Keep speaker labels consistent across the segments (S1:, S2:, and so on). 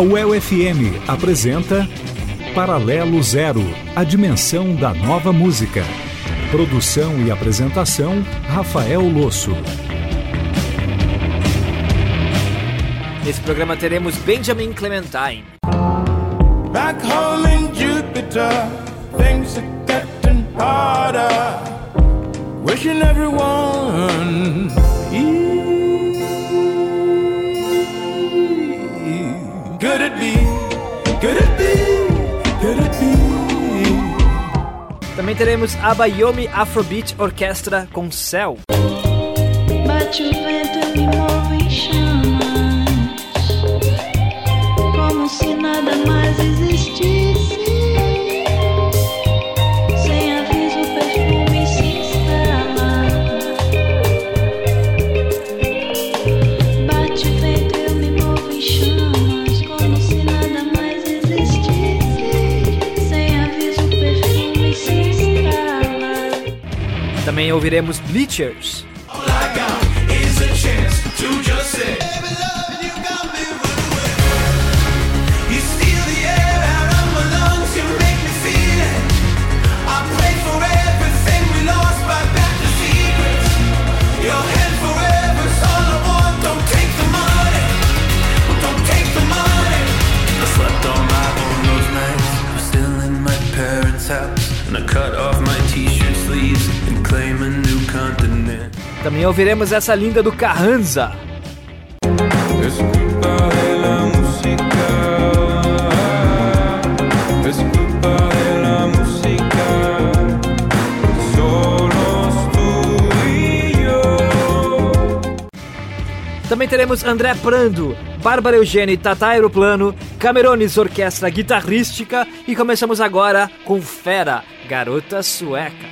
S1: A UEL-FM apresenta Paralelo Zero, a dimensão da nova música. Produção e apresentação, Rafael Losso.
S2: Nesse programa teremos Benjamin Clementine.
S3: Back home in Jupiter, things are getting harder. Wishing everyone
S2: Também teremos a Bayomi Afrobeat Orquestra com Céu.
S4: Bate o vento, me move em chamas, como se nada mais existisse.
S2: ouviremos Bleachers.
S3: All I got is a chance to just
S2: Também ouviremos essa linda do Carranza. Também teremos André Prando, Bárbara Eugênia e Tata Aeroplano, Camerones Orquestra Guitarrística e começamos agora com Fera,
S5: Garota Sueca.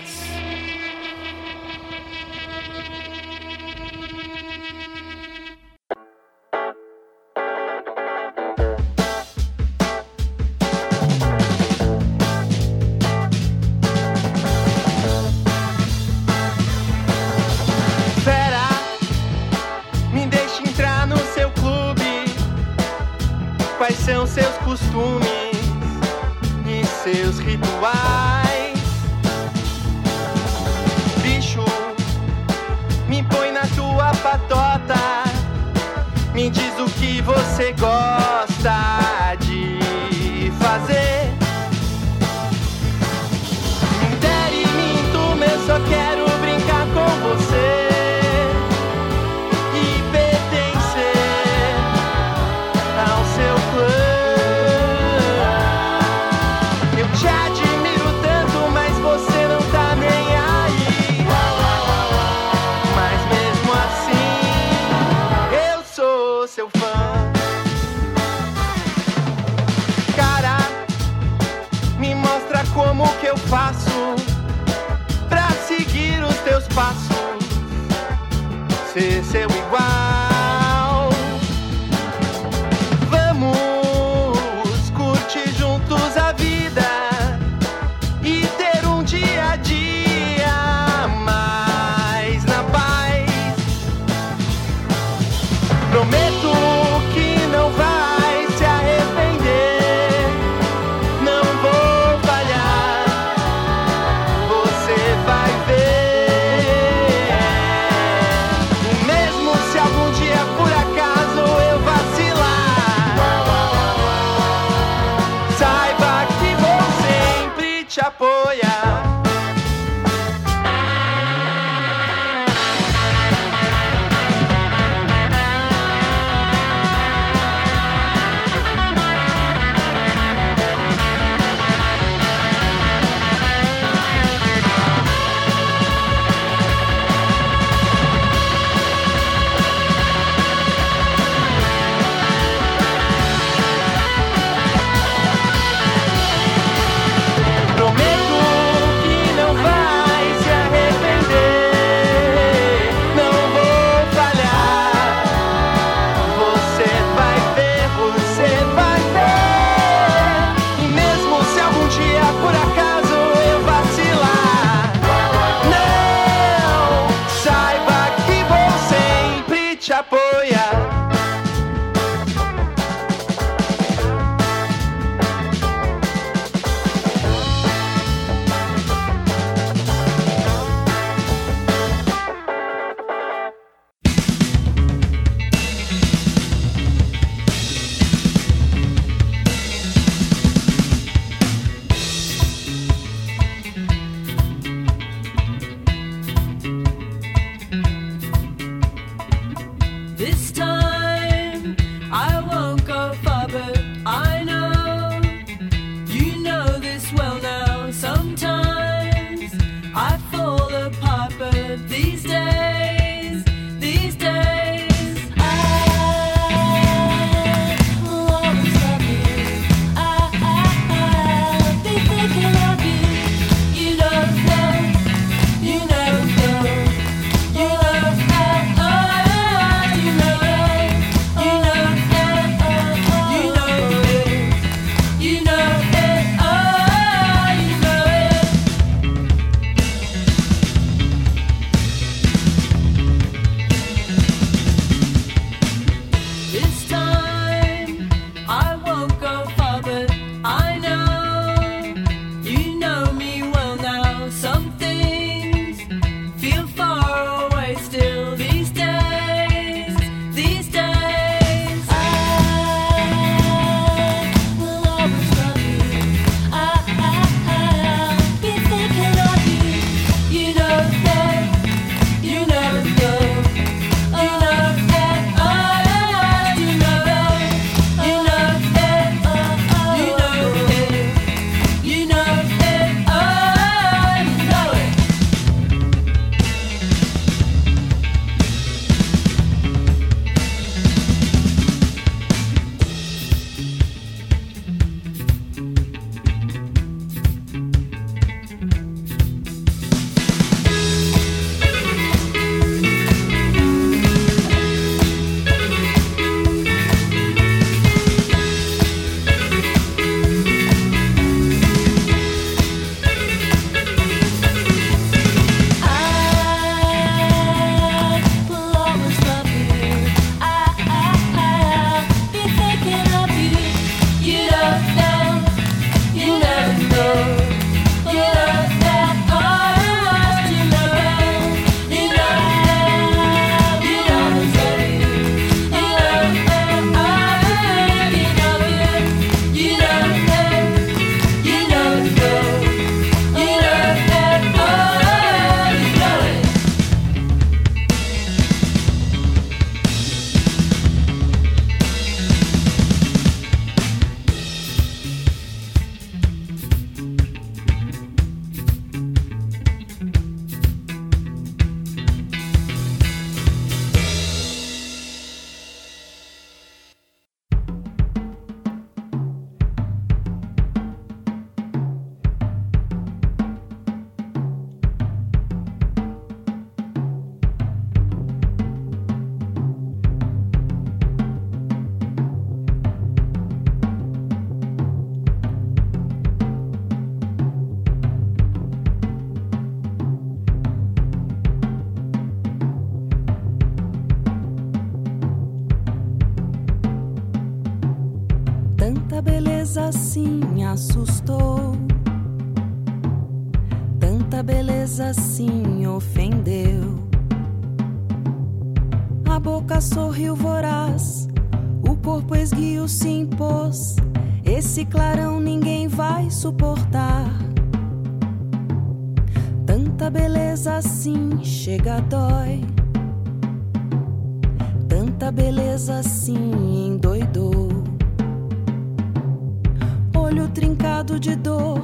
S5: Olho trincado de dor,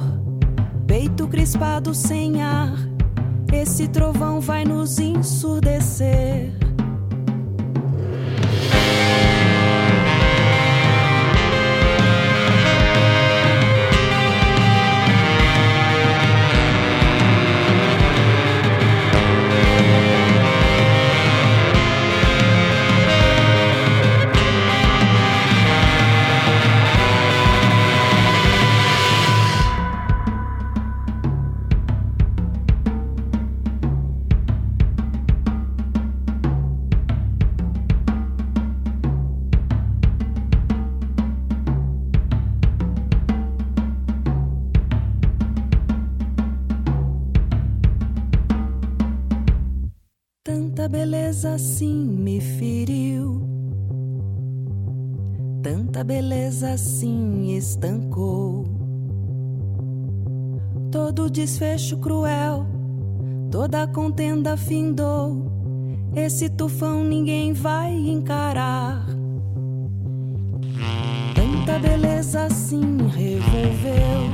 S5: peito crispado sem ar. Esse trovão vai nos ensurdecer. Esse tufão ninguém vai encarar. Tanta beleza assim revolveu.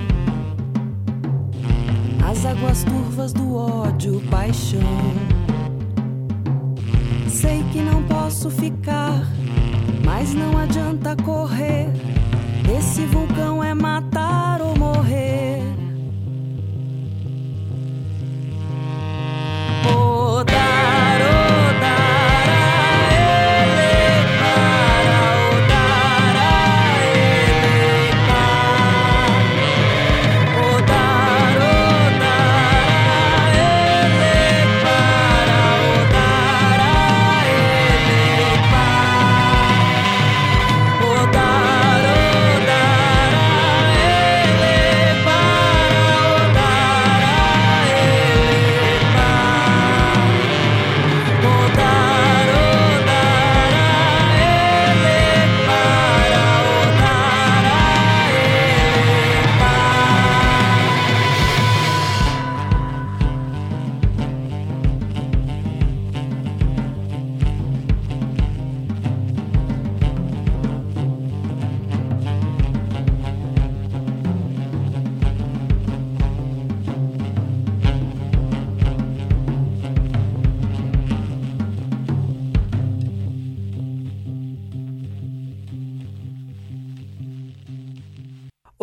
S5: As águas turvas do ódio, paixão. Sei que não posso ficar, mas não adianta correr. Esse vulcão é matar ou morrer.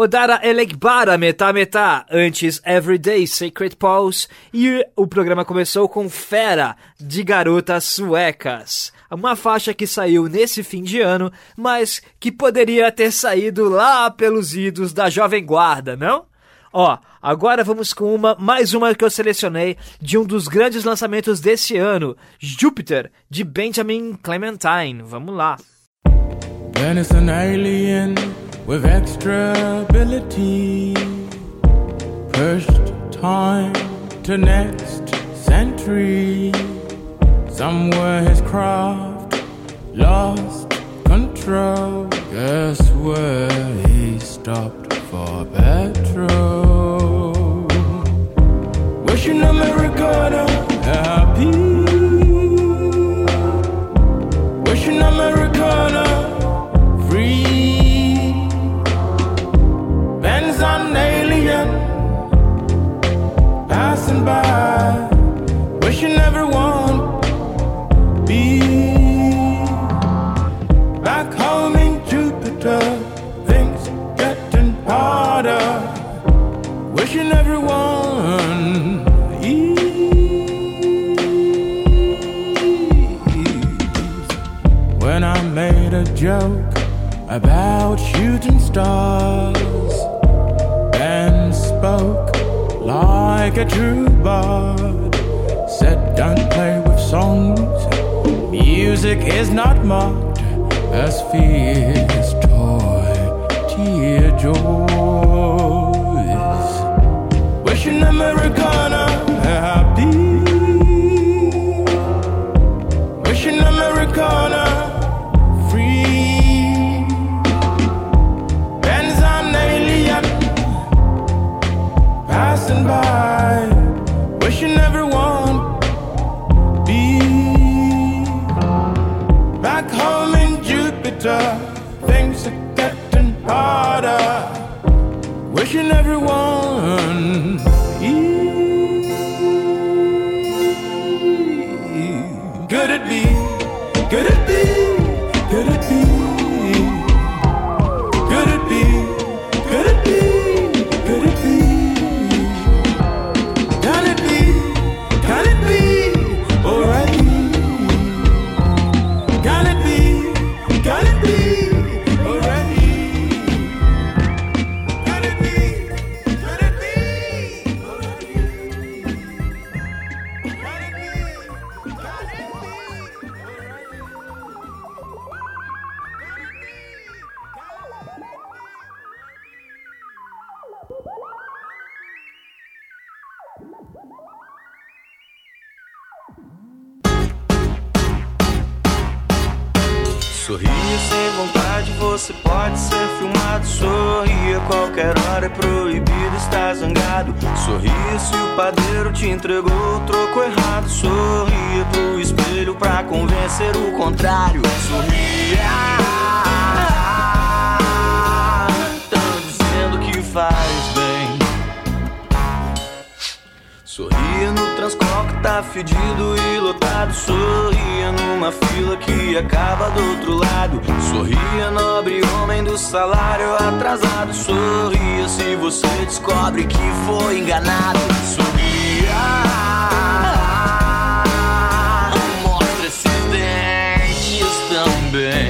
S6: Odara Elegbara Metá Metá, antes Everyday Sacred Pulse, e o programa começou com Fera, de Garotas Suecas. Uma faixa que saiu nesse fim de ano, mas que poderia ter saído lá pelos idos da Jovem Guarda, não? Ó, agora vamos com uma, mais uma que eu selecionei de um dos grandes lançamentos desse ano, Júpiter, de Benjamin Clementine. Vamos lá.
S7: Then with extra ability. Pushed time to next century. Somewhere his craft lost control. Guess where he stopped for petrol. Wishing Americana happy. Wishing Americana
S8: sem vontade, você pode ser filmado. Sorria qualquer hora é proibido estar zangado. Sorria se o padeiro te entregou o troco errado. Sorria pro espelho pra convencer o contrário. Sorria. Tão dizendo que faz bem. Sorria no transcoque, tá fedido e lotado lado. Sorria numa fila que acaba do outro lado. Sorria, nobre homem do salário atrasado. Sorria se você descobre que foi enganado. Sorria. Mostra esses dentes também.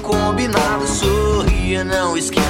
S8: combinado. Sorria, não esqueça.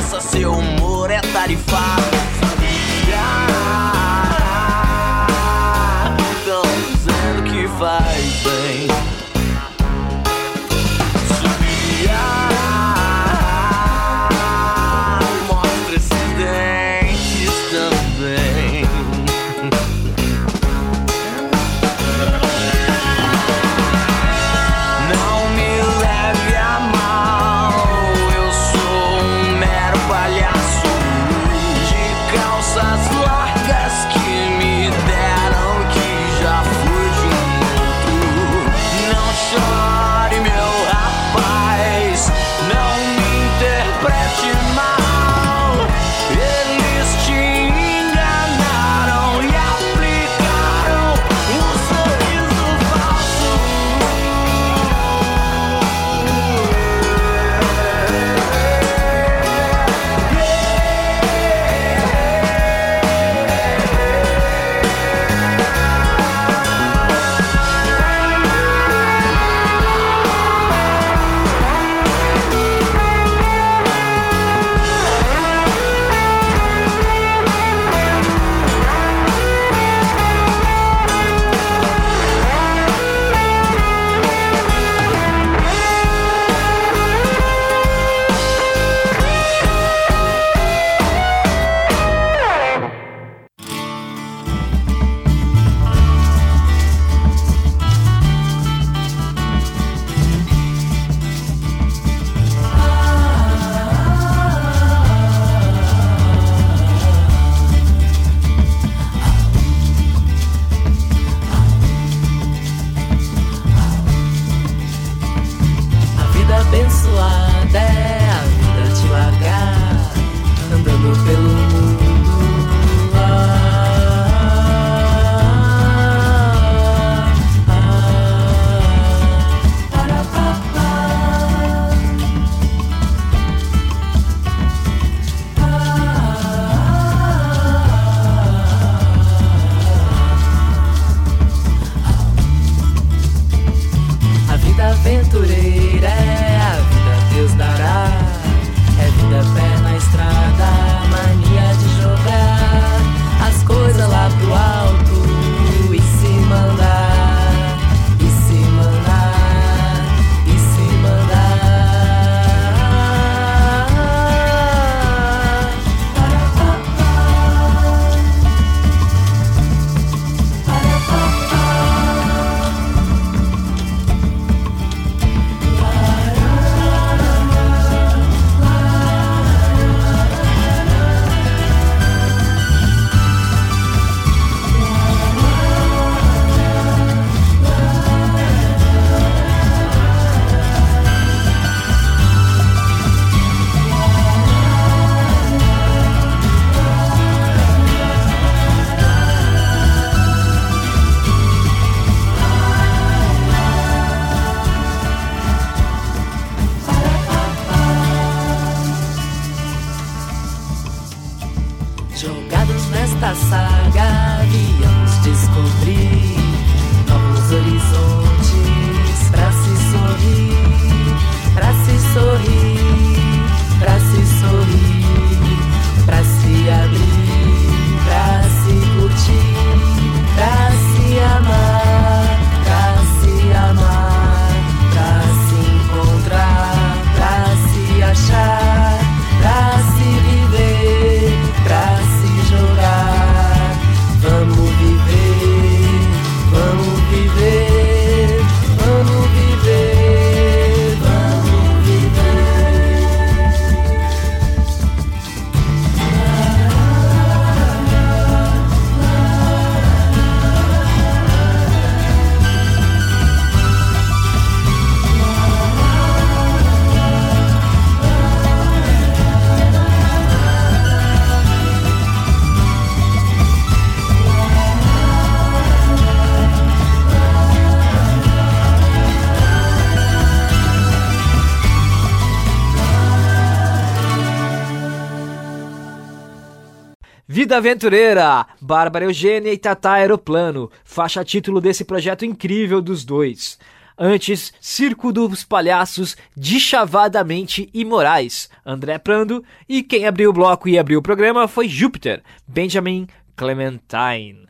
S9: Vida Aventureira, Bárbara Eugênia e Tata Aeroplano, faixa título desse projeto incrível dos dois. Antes, Circo dos Palhaços, Dichavadamente Imorais, André Prando, e quem abriu o bloco e abriu o programa foi Júpiter, Benjamin Clementine.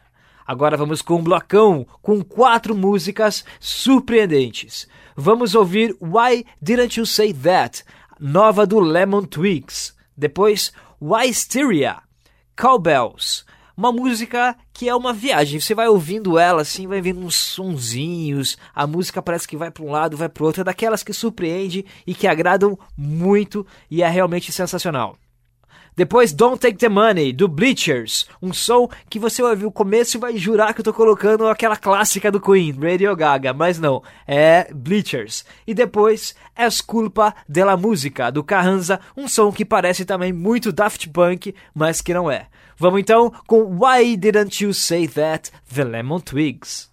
S9: Agora vamos com um blocão com quatro músicas surpreendentes. Vamos ouvir Why Didn't You Say That, nova do Lemon Twigs. Depois, Hysteria, Cowbells, uma música que é uma viagem. Você vai ouvindo ela assim, vai vendo uns sonzinhos, a música parece que vai para um lado, vai para outro, é daquelas que surpreende e que agradam muito e é realmente sensacional. Depois Don't Take the Money, do Bleachers, um som que você vai ouvir o começo e vai jurar que eu tô colocando aquela clássica do Queen, Radio Gaga, mas não, é Bleachers. E depois Es Culpa della Música, do Carranza, um som que parece também muito Daft Punk, mas que não é. Vamos então com Why Didn't You Say That, The Lemon Twigs.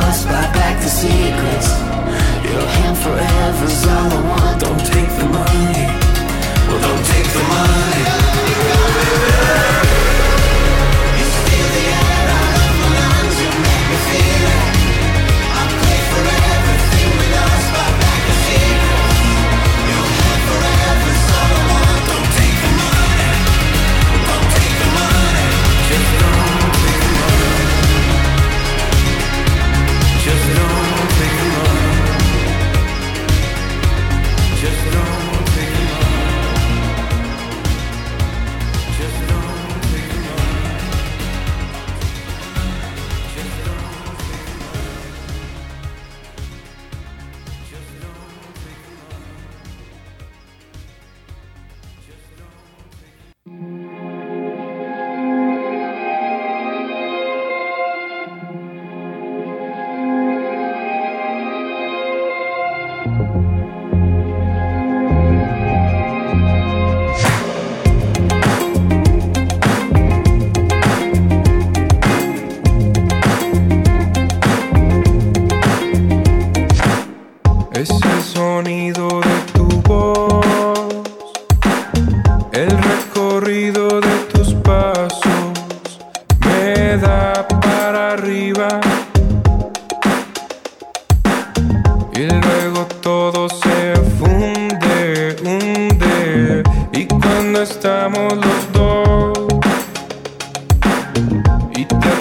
S10: yours, buy back the secrets. Your hand forever's all I want.
S3: Don't take the money. Well, don't take the money.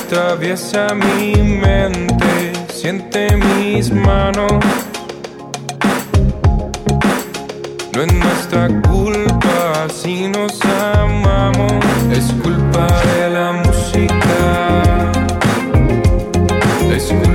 S11: Atraviesa mi mente, siente mis manos. No es nuestra culpa si nos amamos, es culpa de la música. Es culpa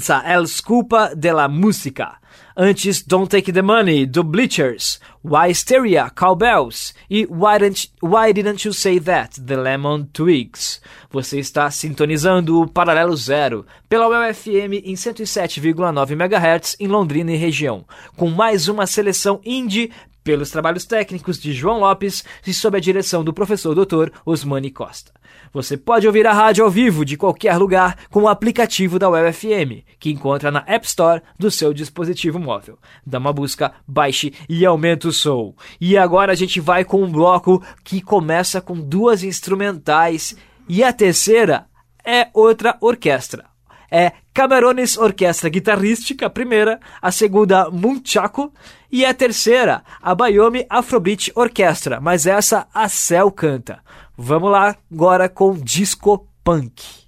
S6: Carranza, El Scupa de la Música. Antes, Don't Take the Money, do Bleachers. Why Hysteria, Cowbells. E Why Didn't, Why Didn't You Say That, The Lemon Twigs. Você está sintonizando o Paralelo Zero pela UFM em 107,9 MHz em Londrina e região, com mais uma seleção indie pelos trabalhos técnicos de João Lopes e sob a direção do professor Dr. Osmani Costa. Você pode ouvir a rádio ao vivo de qualquer lugar com o aplicativo da UFM, que encontra na App Store do seu dispositivo móvel. Dá uma busca, baixe e aumente o som. E agora a gente vai com um bloco que começa com duas instrumentais e a terceira é outra orquestra. É Camerones Orquestra Guitarrística, a primeira, a segunda Munchaco e a terceira, a Bayomi Afrobeat Orquestra, mas essa a Cell canta. Vamos lá agora com Disco Punk.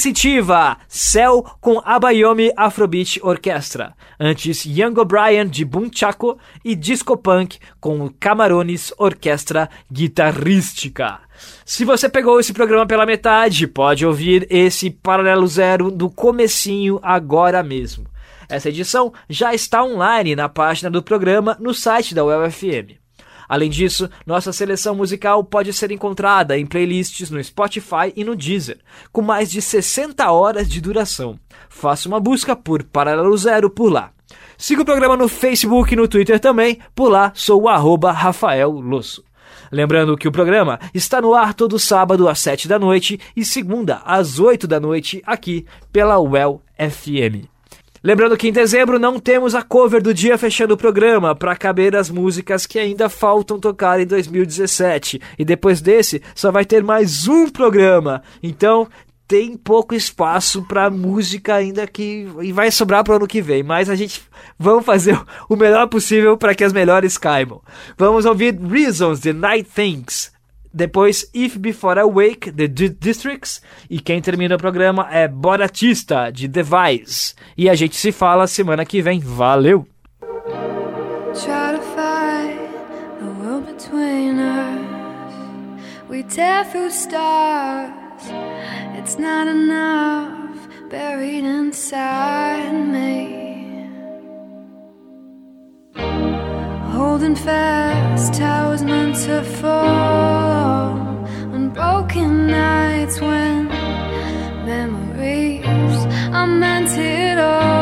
S6: Sensitiva, Céu com Abayomi Afrobeat Orquestra. Antes, Young O'Brien de Boom Chaco e Disco Punk com Camarones Orquestra Guitarrística. Se você pegou esse programa pela metade, pode ouvir esse Paralelo Zero do comecinho agora mesmo. Essa edição já está online na página do programa no site da UFM. Além disso, nossa seleção musical pode ser encontrada em playlists no Spotify e no Deezer, com mais de 60 horas de duração. Faça uma busca por Paralelo Zero por lá. Siga o programa no Facebook e no Twitter também, por lá sou o arroba Rafael Losso. Lembrando que o programa está no ar todo sábado às 7 da noite e segunda às 8 da noite aqui pela UEL FM. Lembrando que em dezembro não temos a cover do dia fechando o programa para caber as músicas que ainda faltam tocar em 2017. E depois desse só vai ter mais um programa. Então tem pouco espaço para música ainda que e vai sobrar para o ano que vem, mas a gente vamos fazer o melhor possível para que as melhores caibam. Vamos ouvir Reasons The Night Things. Depois, If Before I Wake, The D Districts. E quem termina o programa é Boratista, de Device. E a gente se fala semana que vem. Valeu!
S12: Holding fast, meant to fall broken nights when memories are meant it all.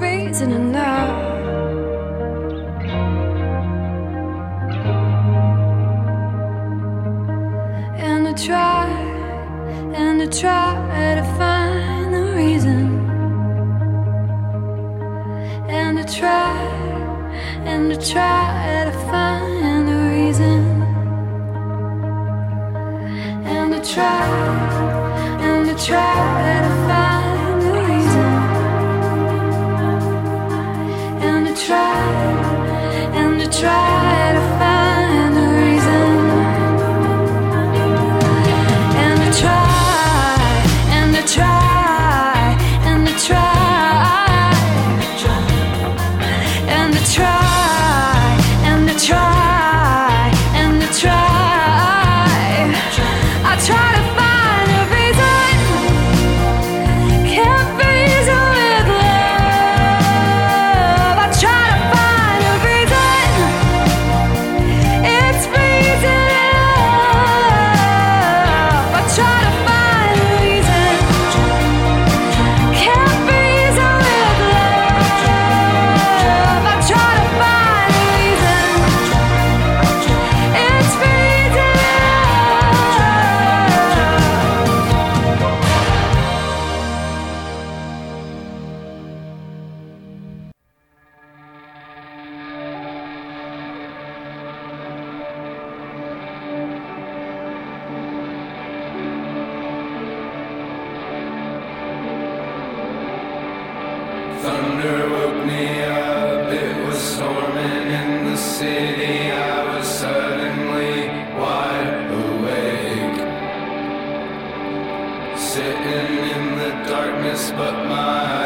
S12: Reason enough. And I try, and I try to find the reason. And I try, and I try to find the reason. And to try, and to try try
S9: but my